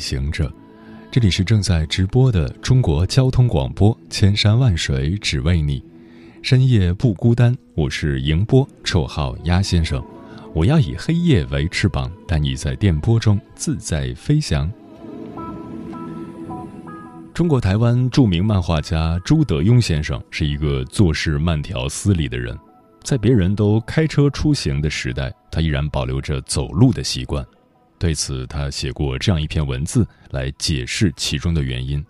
行者，这里是正在直播的中国交通广播，千山万水只为你，深夜不孤单。我是迎波，绰号鸭先生。我要以黑夜为翅膀，带你在电波中自在飞翔。中国台湾著名漫画家朱德庸先生是一个做事慢条斯理的人，在别人都开车出行的时代，他依然保留着走路的习惯。对此，他写过这样一篇文字来解释其中的原因。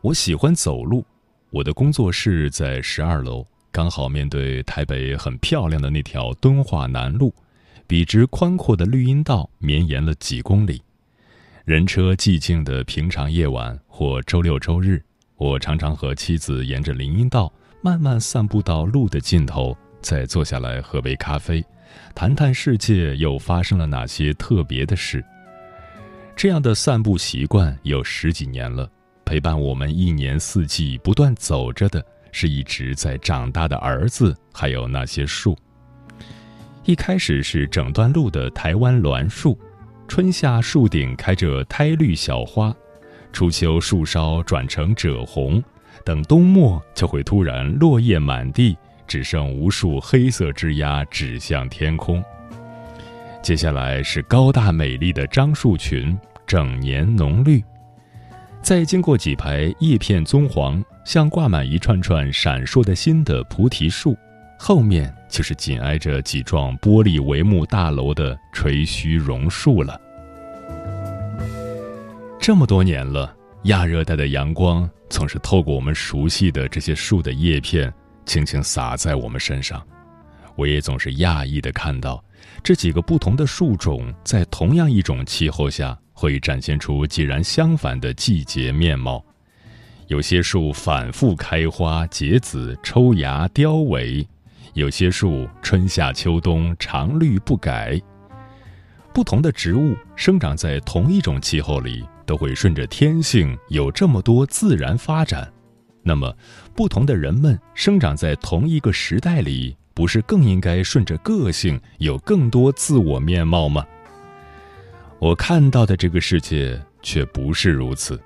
我喜欢走路，我的工作室在十二楼，刚好面对台北很漂亮的那条敦化南路，笔直宽阔的绿荫道绵延了几公里。人车寂静的平常夜晚或周六周日，我常常和妻子沿着林荫道慢慢散步到路的尽头，再坐下来喝杯咖啡。谈谈世界又发生了哪些特别的事？这样的散步习惯有十几年了，陪伴我们一年四季不断走着的是一直在长大的儿子，还有那些树。一开始是整段路的台湾栾树，春夏树顶开着苔绿小花，初秋树梢转成赭红，等冬末就会突然落叶满地。只剩无数黑色枝桠指向天空。接下来是高大美丽的樟树群，整年浓绿。再经过几排叶片棕黄、像挂满一串串闪烁的新的菩提树，后面就是紧挨着几幢玻璃帷幕大楼的垂须榕树了。这么多年了，亚热带的阳光总是透过我们熟悉的这些树的叶片。轻轻洒在我们身上，我也总是讶异地看到，这几个不同的树种在同样一种气候下，会展现出截然相反的季节面貌。有些树反复开花结籽抽芽凋萎，有些树春夏秋冬常绿不改。不同的植物生长在同一种气候里，都会顺着天性有这么多自然发展。那么，不同的人们生长在同一个时代里，不是更应该顺着个性有更多自我面貌吗？我看到的这个世界却不是如此。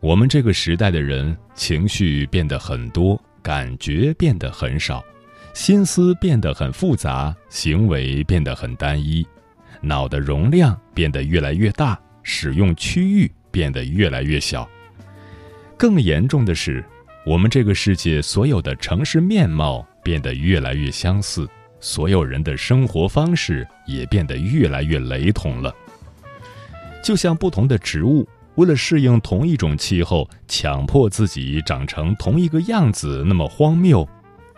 我们这个时代的人情绪变得很多，感觉变得很少，心思变得很复杂，行为变得很单一，脑的容量变得越来越大，使用区域变得越来越小。更严重的是，我们这个世界所有的城市面貌变得越来越相似，所有人的生活方式也变得越来越雷同了。就像不同的植物为了适应同一种气候，强迫自己长成同一个样子那么荒谬，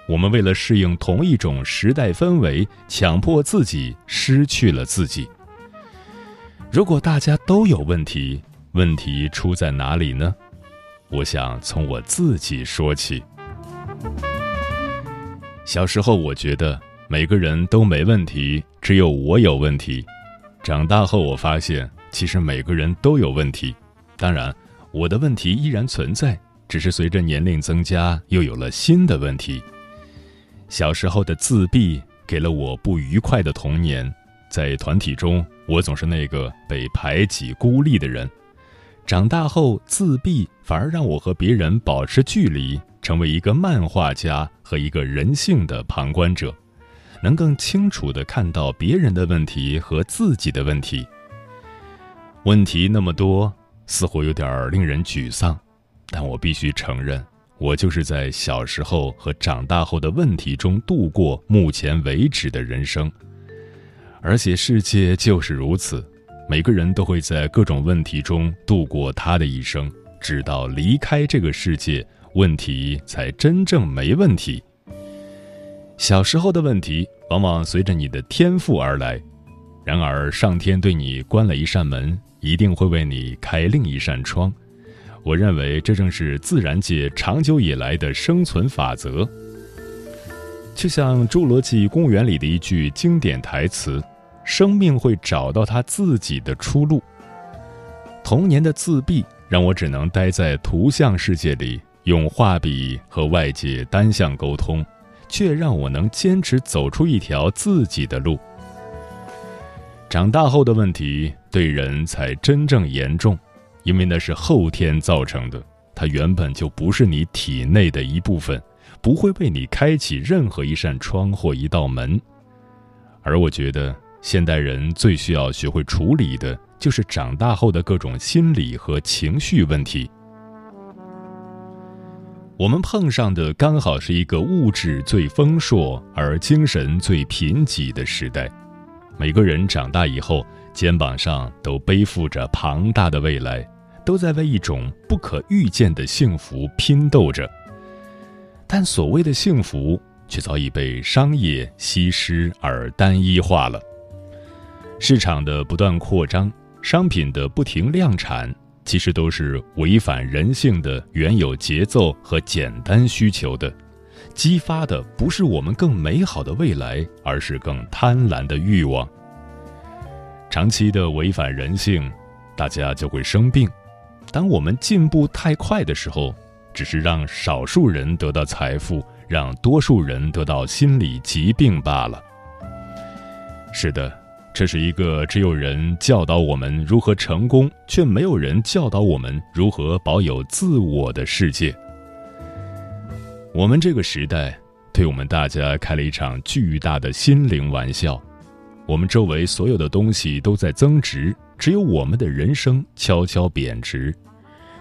我们为了适应同一种时代氛围，强迫自己失去了自己。如果大家都有问题，问题出在哪里呢？我想从我自己说起。小时候，我觉得每个人都没问题，只有我有问题。长大后，我发现其实每个人都有问题。当然，我的问题依然存在，只是随着年龄增加，又有了新的问题。小时候的自闭给了我不愉快的童年，在团体中，我总是那个被排挤、孤立的人。长大后，自闭反而让我和别人保持距离，成为一个漫画家和一个人性的旁观者，能更清楚地看到别人的问题和自己的问题。问题那么多，似乎有点令人沮丧，但我必须承认，我就是在小时候和长大后的问题中度过目前为止的人生，而且世界就是如此。每个人都会在各种问题中度过他的一生，直到离开这个世界，问题才真正没问题。小时候的问题往往随着你的天赋而来，然而上天对你关了一扇门，一定会为你开另一扇窗。我认为这正是自然界长久以来的生存法则。就像《侏罗纪公园》里的一句经典台词：“生命会找到它自己的出路。”童年的自闭让我只能待在图像世界里，用画笔和外界单向沟通，却让我能坚持走出一条自己的路。长大后的问题对人才真正严重，因为那是后天造成的，它原本就不是你体内的一部分。不会为你开启任何一扇窗或一道门，而我觉得现代人最需要学会处理的，就是长大后的各种心理和情绪问题。我们碰上的刚好是一个物质最丰硕而精神最贫瘠的时代，每个人长大以后，肩膀上都背负着庞大的未来，都在为一种不可预见的幸福拼斗着。但所谓的幸福，却早已被商业稀释而单一化了。市场的不断扩张，商品的不停量产，其实都是违反人性的原有节奏和简单需求的，激发的不是我们更美好的未来，而是更贪婪的欲望。长期的违反人性，大家就会生病。当我们进步太快的时候。只是让少数人得到财富，让多数人得到心理疾病罢了。是的，这是一个只有人教导我们如何成功，却没有人教导我们如何保有自我的世界。我们这个时代对我们大家开了一场巨大的心灵玩笑。我们周围所有的东西都在增值，只有我们的人生悄悄贬值。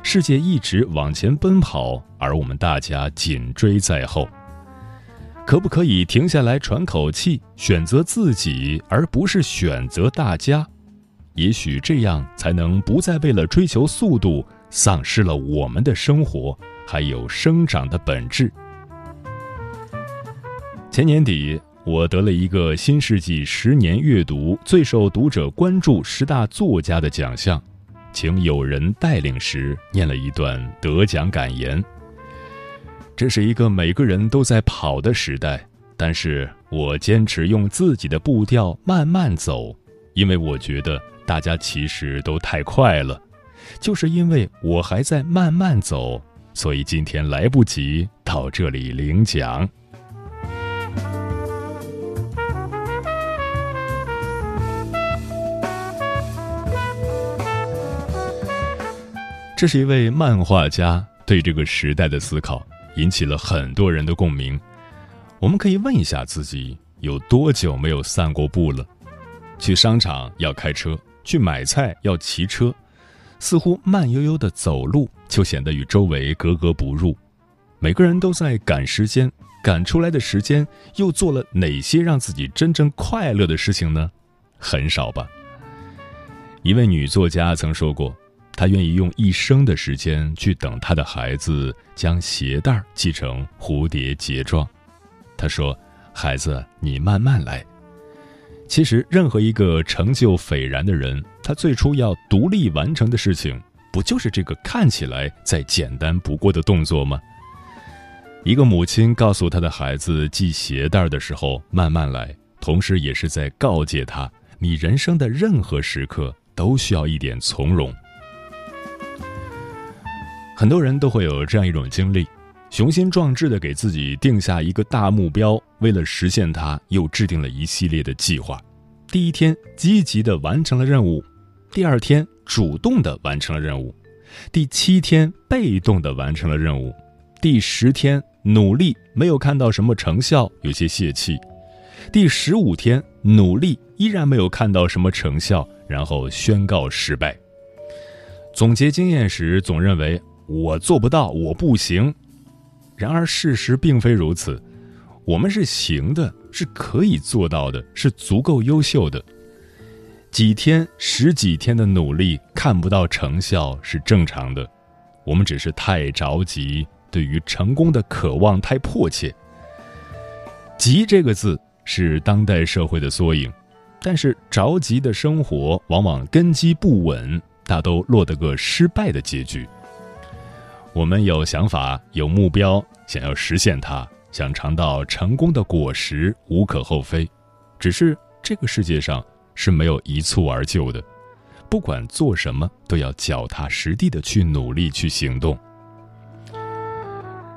世界一直往前奔跑，而我们大家紧追在后。可不可以停下来喘口气，选择自己，而不是选择大家？也许这样才能不再为了追求速度，丧失了我们的生活还有生长的本质。前年底，我得了一个新世纪十年阅读最受读者关注十大作家的奖项。请有人带领时，念了一段得奖感言。这是一个每个人都在跑的时代，但是我坚持用自己的步调慢慢走，因为我觉得大家其实都太快了。就是因为我还在慢慢走，所以今天来不及到这里领奖。这是一位漫画家对这个时代的思考，引起了很多人的共鸣。我们可以问一下自己，有多久没有散过步了？去商场要开车，去买菜要骑车，似乎慢悠悠的走路就显得与周围格格不入。每个人都在赶时间，赶出来的时间又做了哪些让自己真正快乐的事情呢？很少吧。一位女作家曾说过。他愿意用一生的时间去等他的孩子将鞋带系成蝴蝶结状。他说：“孩子，你慢慢来。”其实，任何一个成就斐然的人，他最初要独立完成的事情，不就是这个看起来再简单不过的动作吗？一个母亲告诉他的孩子系鞋带的时候慢慢来，同时也是在告诫他：你人生的任何时刻都需要一点从容。很多人都会有这样一种经历：雄心壮志的给自己定下一个大目标，为了实现它，又制定了一系列的计划。第一天积极的完成了任务，第二天主动的完成了任务，第七天被动的完成了任务，第十天努力没有看到什么成效，有些泄气，第十五天努力依然没有看到什么成效，然后宣告失败。总结经验时，总认为。我做不到，我不行。然而事实并非如此，我们是行的，是可以做到的，是足够优秀的。几天、十几天的努力看不到成效是正常的，我们只是太着急，对于成功的渴望太迫切。急这个字是当代社会的缩影，但是着急的生活往往根基不稳，大都落得个失败的结局。我们有想法、有目标，想要实现它，想尝到成功的果实，无可厚非。只是这个世界上是没有一蹴而就的，不管做什么，都要脚踏实地的去努力去行动。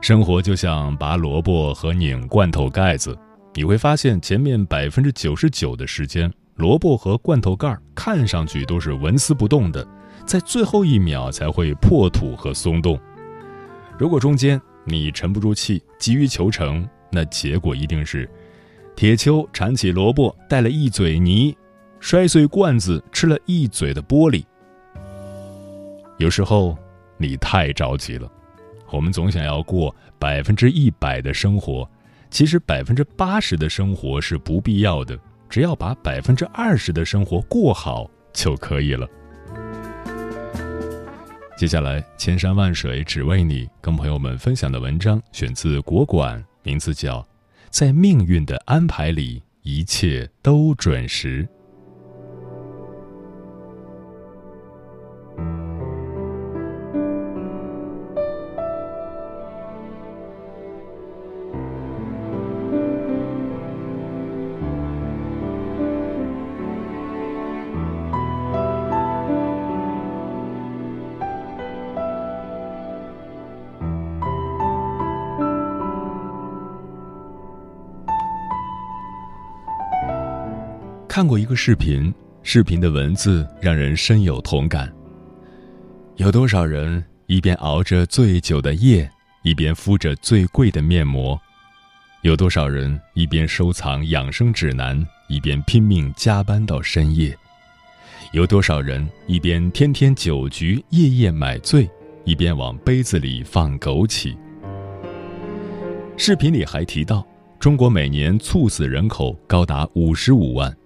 生活就像拔萝卜和拧罐头盖子，你会发现前面百分之九十九的时间，萝卜和罐头盖看上去都是纹丝不动的，在最后一秒才会破土和松动。如果中间你沉不住气，急于求成，那结果一定是铁锹铲起萝卜带了一嘴泥，摔碎罐子吃了一嘴的玻璃。有时候你太着急了，我们总想要过百分之一百的生活，其实百分之八十的生活是不必要的，只要把百分之二十的生活过好就可以了。接下来，千山万水只为你，跟朋友们分享的文章选自国馆，名字叫《在命运的安排里，一切都准时》。看过一个视频，视频的文字让人深有同感。有多少人一边熬着最久的夜，一边敷着最贵的面膜？有多少人一边收藏养生指南，一边拼命加班到深夜？有多少人一边天天酒局、夜夜买醉，一边往杯子里放枸杞？视频里还提到，中国每年猝死人口高达五十五万。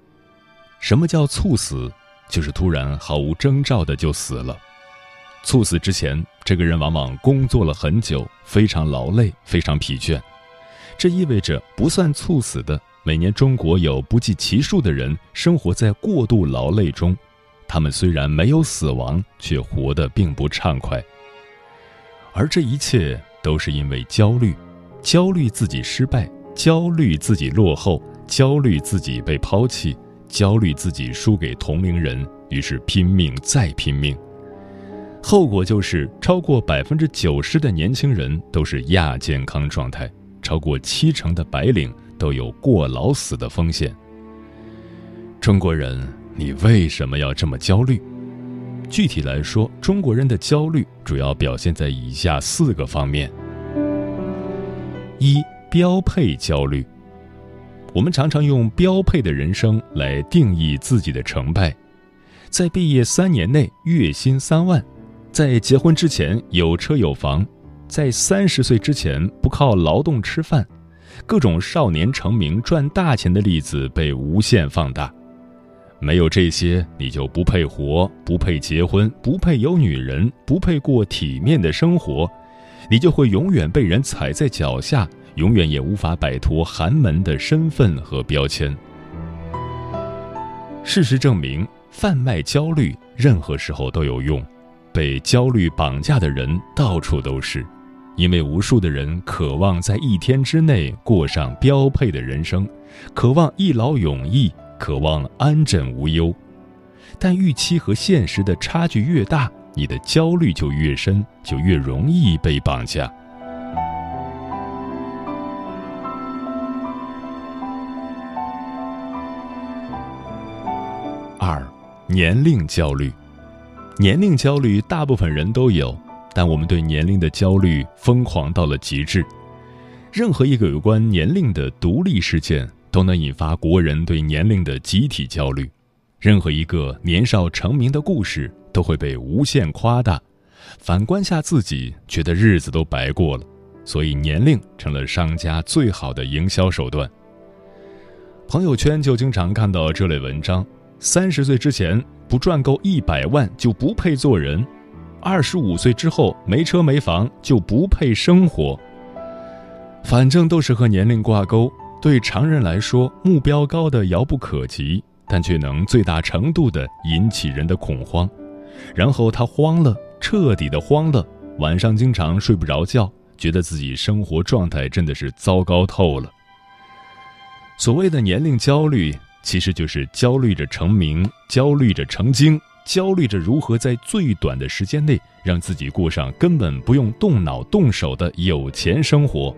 什么叫猝死？就是突然毫无征兆的就死了。猝死之前，这个人往往工作了很久，非常劳累，非常疲倦。这意味着，不算猝死的，每年中国有不计其数的人生活在过度劳累中。他们虽然没有死亡，却活得并不畅快。而这一切都是因为焦虑：焦虑自己失败，焦虑自己落后，焦虑自己被抛弃。焦虑自己输给同龄人，于是拼命再拼命，后果就是超过百分之九十的年轻人都是亚健康状态，超过七成的白领都有过劳死的风险。中国人，你为什么要这么焦虑？具体来说，中国人的焦虑主要表现在以下四个方面：一、标配焦虑。我们常常用标配的人生来定义自己的成败，在毕业三年内月薪三万，在结婚之前有车有房，在三十岁之前不靠劳动吃饭，各种少年成名赚大钱的例子被无限放大。没有这些，你就不配活，不配结婚，不配有女人，不配过体面的生活，你就会永远被人踩在脚下。永远也无法摆脱寒门的身份和标签。事实证明，贩卖焦虑任何时候都有用，被焦虑绑架的人到处都是，因为无数的人渴望在一天之内过上标配的人生，渴望一劳永逸，渴望安枕无忧。但预期和现实的差距越大，你的焦虑就越深，就越容易被绑架。年龄焦虑，年龄焦虑大部分人都有，但我们对年龄的焦虑疯狂到了极致。任何一个有关年龄的独立事件都能引发国人对年龄的集体焦虑，任何一个年少成名的故事都会被无限夸大。反观下自己，觉得日子都白过了，所以年龄成了商家最好的营销手段。朋友圈就经常看到这类文章。三十岁之前不赚够一百万就不配做人，二十五岁之后没车没房就不配生活。反正都是和年龄挂钩，对常人来说目标高的遥不可及，但却能最大程度的引起人的恐慌。然后他慌了，彻底的慌了，晚上经常睡不着觉，觉得自己生活状态真的是糟糕透了。所谓的年龄焦虑，其实就是焦虑着成名，焦虑着成精，焦虑着如何在最短的时间内让自己过上根本不用动脑动手的有钱生活。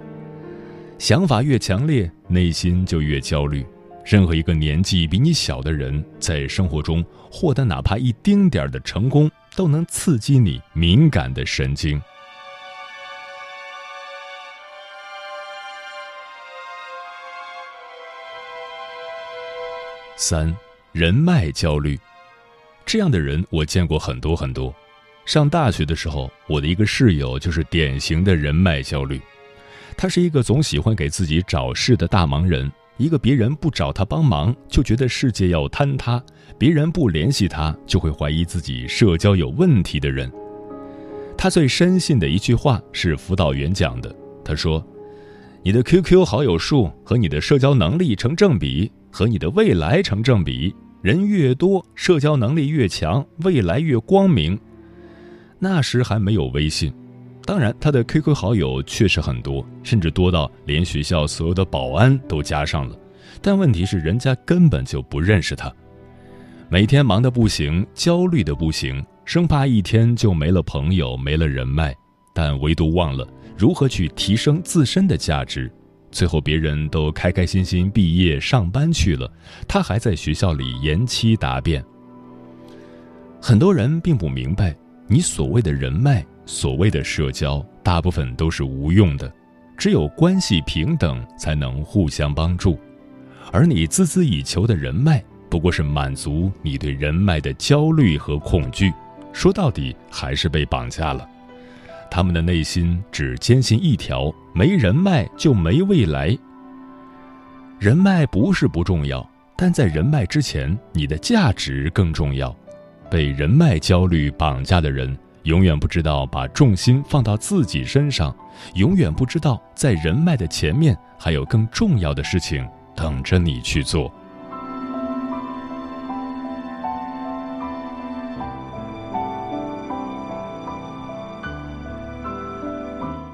想法越强烈，内心就越焦虑。任何一个年纪比你小的人，在生活中获得哪怕一丁点儿的成功，都能刺激你敏感的神经。三，人脉焦虑，这样的人我见过很多很多。上大学的时候，我的一个室友就是典型的人脉焦虑。他是一个总喜欢给自己找事的大忙人，一个别人不找他帮忙就觉得世界要坍塌，别人不联系他就会怀疑自己社交有问题的人。他最深信的一句话是辅导员讲的，他说：“你的 QQ 好友数和你的社交能力成正比。”和你的未来成正比，人越多，社交能力越强，未来越光明。那时还没有微信，当然他的 QQ 好友确实很多，甚至多到连学校所有的保安都加上了。但问题是，人家根本就不认识他。每天忙得不行，焦虑的不行，生怕一天就没了朋友，没了人脉，但唯独忘了如何去提升自身的价值。最后，别人都开开心心毕业上班去了，他还在学校里延期答辩。很多人并不明白，你所谓的人脉、所谓的社交，大部分都是无用的。只有关系平等，才能互相帮助。而你孜孜以求的人脉，不过是满足你对人脉的焦虑和恐惧。说到底，还是被绑架了。他们的内心只坚信一条：没人脉就没未来。人脉不是不重要，但在人脉之前，你的价值更重要。被人脉焦虑绑架的人，永远不知道把重心放到自己身上，永远不知道在人脉的前面还有更重要的事情等着你去做。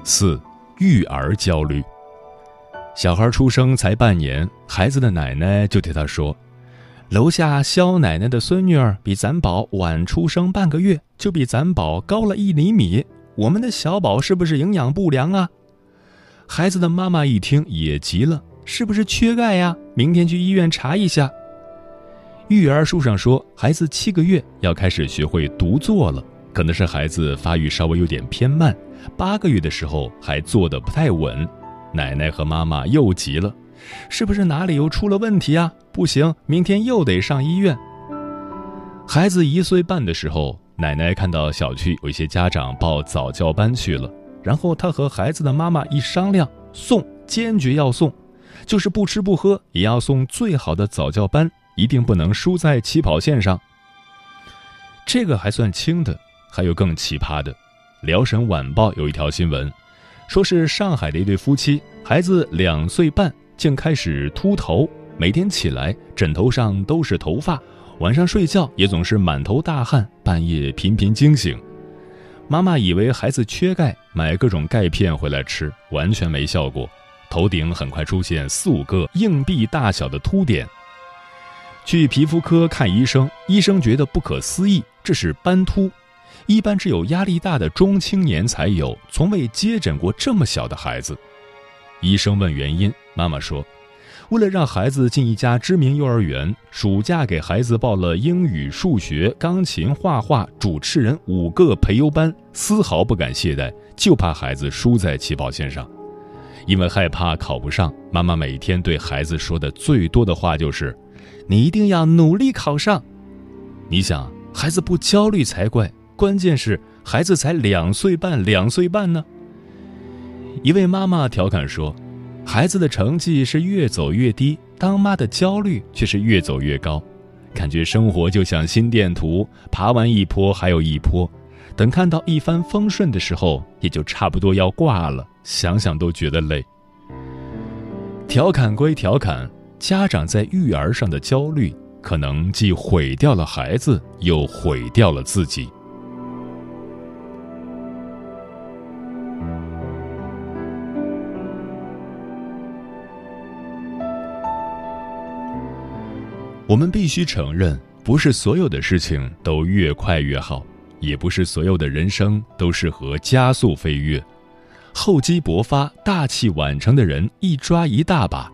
四，育儿焦虑。小孩出生才半年，孩子的奶奶就对他说：“楼下肖奶奶的孙女儿比咱宝晚出生半个月，就比咱宝高了一厘米。我们的小宝是不是营养不良啊？”孩子的妈妈一听也急了：“是不是缺钙呀？明天去医院查一下。”育儿书上说，孩子七个月要开始学会独坐了。可能是孩子发育稍微有点偏慢，八个月的时候还坐得不太稳，奶奶和妈妈又急了，是不是哪里又出了问题啊？不行，明天又得上医院。孩子一岁半的时候，奶奶看到小区有一些家长报早教班去了，然后她和孩子的妈妈一商量，送，坚决要送，就是不吃不喝也要送最好的早教班，一定不能输在起跑线上。这个还算轻的。还有更奇葩的，《辽沈晚报》有一条新闻，说是上海的一对夫妻，孩子两岁半竟开始秃头，每天起来枕头上都是头发，晚上睡觉也总是满头大汗，半夜频频惊醒。妈妈以为孩子缺钙，买各种钙片回来吃，完全没效果，头顶很快出现四五个硬币大小的秃点。去皮肤科看医生，医生觉得不可思议，这是斑秃。一般只有压力大的中青年才有，从未接诊过这么小的孩子。医生问原因，妈妈说：“为了让孩子进一家知名幼儿园，暑假给孩子报了英语、数学、钢琴、画画、主持人五个培优班，丝毫不敢懈怠，就怕孩子输在起跑线上。因为害怕考不上，妈妈每天对孩子说的最多的话就是：‘你一定要努力考上。’你想，孩子不焦虑才怪。”关键是孩子才两岁半，两岁半呢。一位妈妈调侃说：“孩子的成绩是越走越低，当妈的焦虑却是越走越高，感觉生活就像心电图，爬完一坡还有一坡，等看到一帆风顺的时候，也就差不多要挂了，想想都觉得累。”调侃归调侃，家长在育儿上的焦虑。可能既毁掉了孩子，又毁掉了自己。我们必须承认，不是所有的事情都越快越好，也不是所有的人生都适合加速飞跃。厚积薄发、大器晚成的人一抓一大把，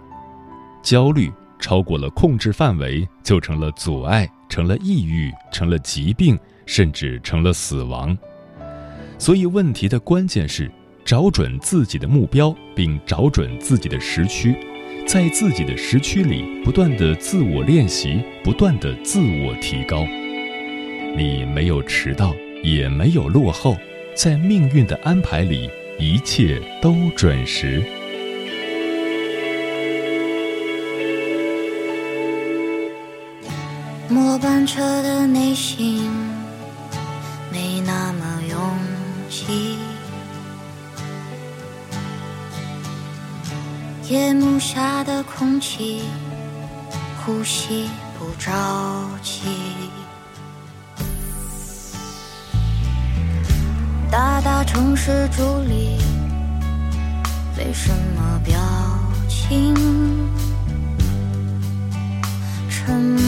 焦虑超过了控制范围，就成了阻碍，成了抑郁，成了疾病，甚至成了死亡。所以，问题的关键是找准自己的目标，并找准自己的时区。在自己的时区里不断的自我练习，不断的自我提高。你没有迟到，也没有落后，在命运的安排里，一切都准时。末班车的内心夜幕下的空气，呼吸不着急。大大城市伫立，没什么表情，沉默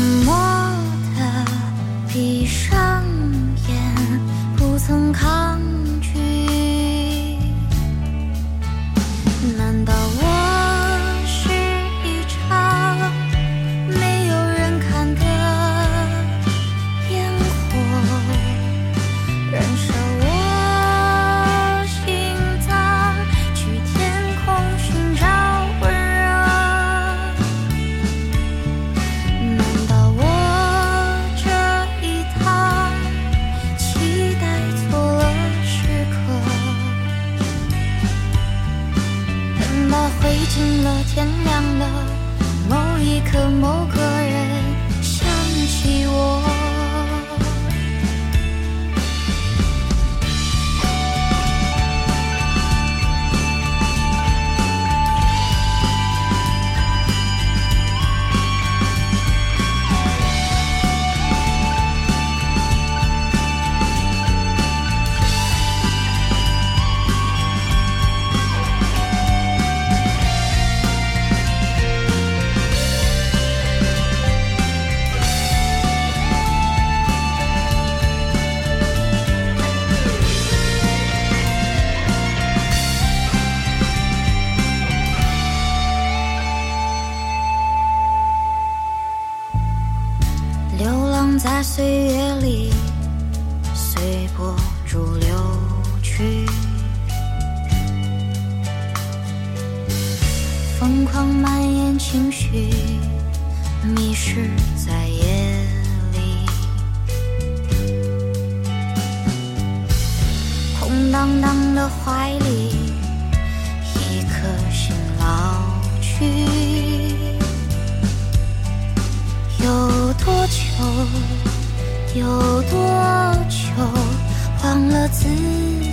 随波逐流去。疯狂蔓延情绪迷失在夜里。空荡荡的怀里一颗心老去。有多久有多忘了自己？